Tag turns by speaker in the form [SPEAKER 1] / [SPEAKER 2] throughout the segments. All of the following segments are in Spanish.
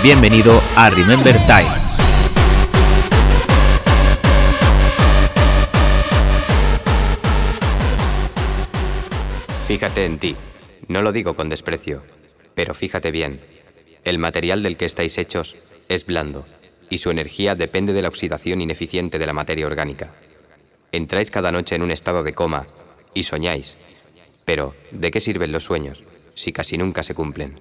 [SPEAKER 1] Bienvenido a Remember Time.
[SPEAKER 2] Fíjate en ti. No lo digo con desprecio, pero fíjate bien. El material del que estáis hechos es blando y su energía depende de la oxidación ineficiente de la materia orgánica. Entráis cada noche en un estado de coma y soñáis. Pero, ¿de qué sirven los sueños si casi nunca se cumplen?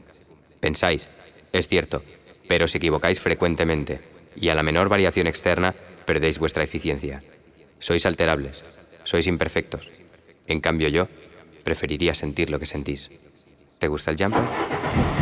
[SPEAKER 2] Pensáis, es cierto, pero os equivocáis frecuentemente y a la menor variación externa perdéis vuestra eficiencia. Sois alterables, sois imperfectos. En cambio yo preferiría sentir lo que sentís. ¿Te gusta el jumper?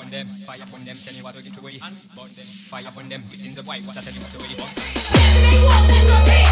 [SPEAKER 3] Upon them, fire upon them, tell me what to get away. And burn them, fire upon them, victims of white, what I tell you what the way want.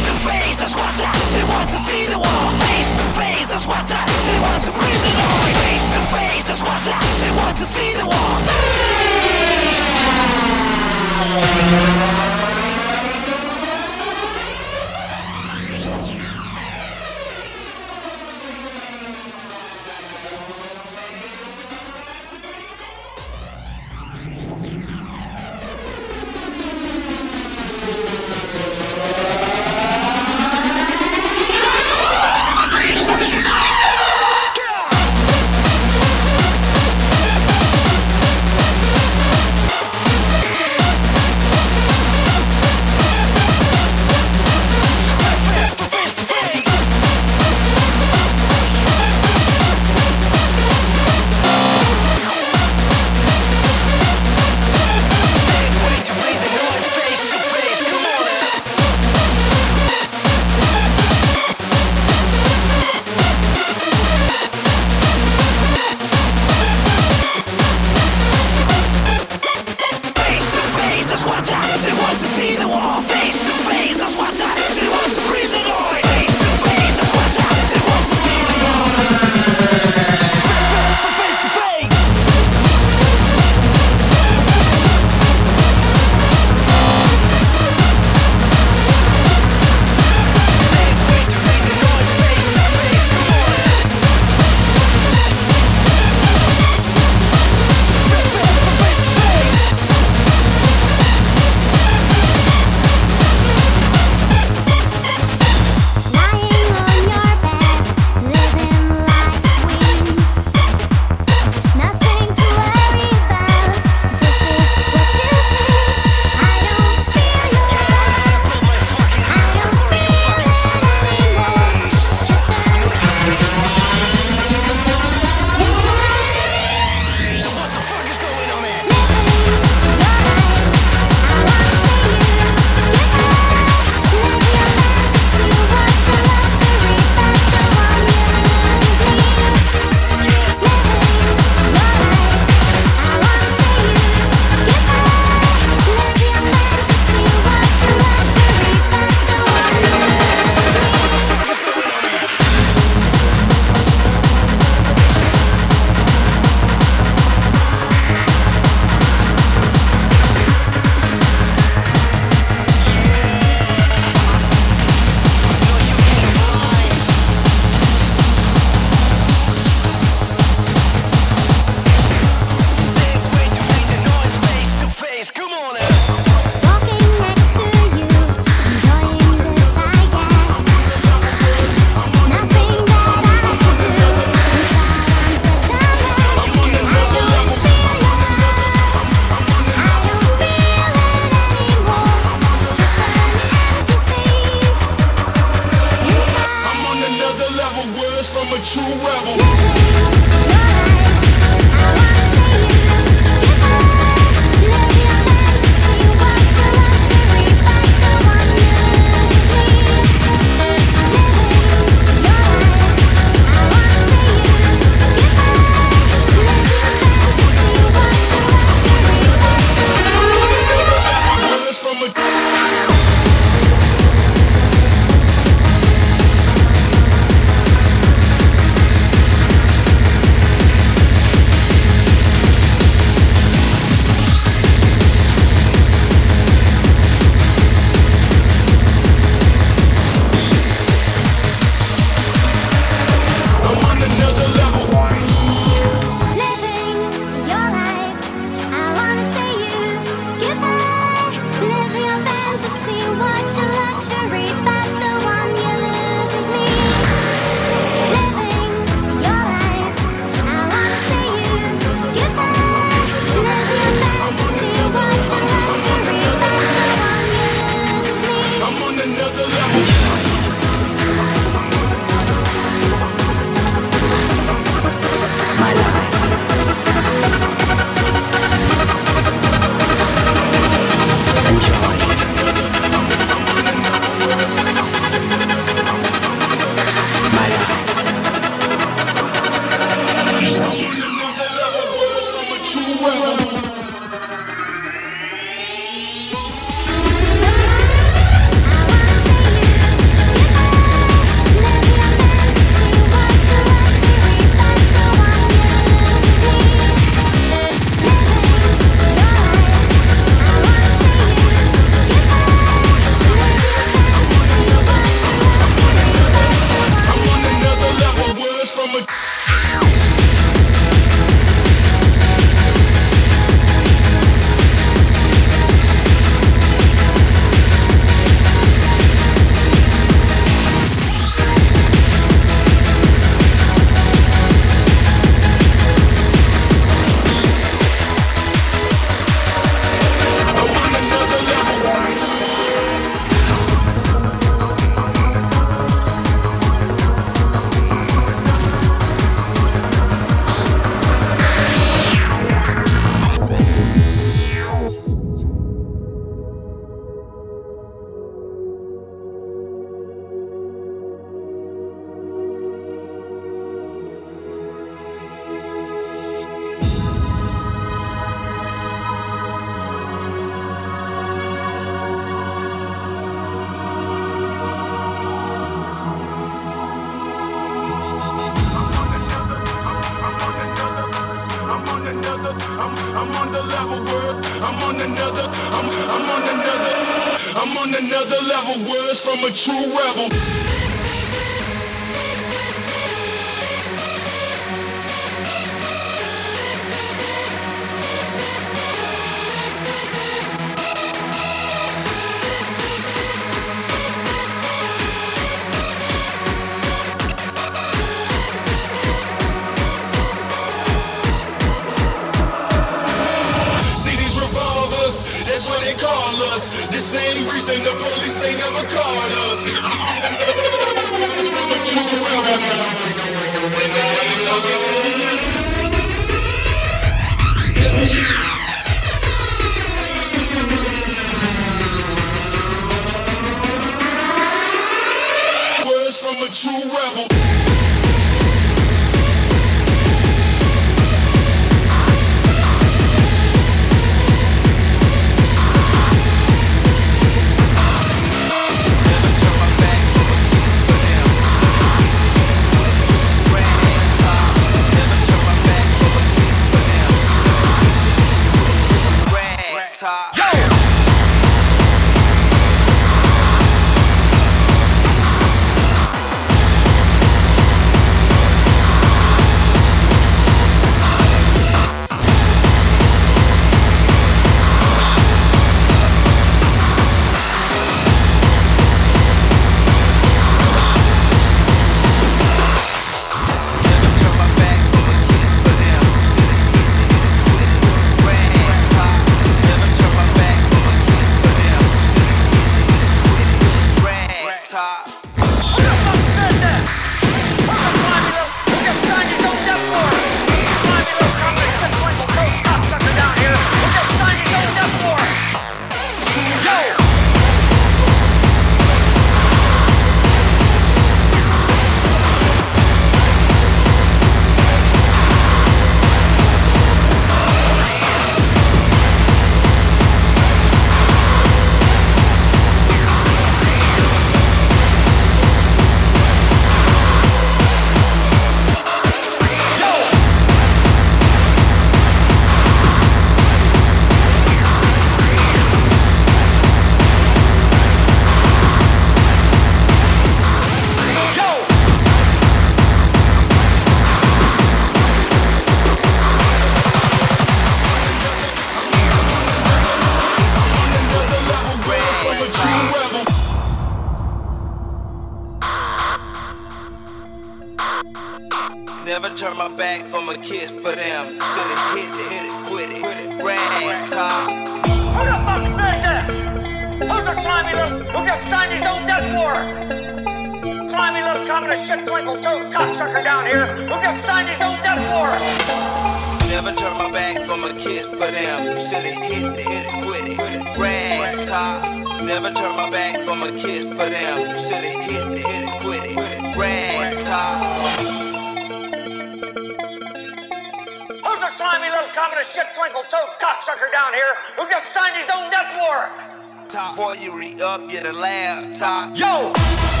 [SPEAKER 4] motherfucker down here who just signed his own death warrant.
[SPEAKER 5] Top for you re-up, get a laptop.
[SPEAKER 6] Yo!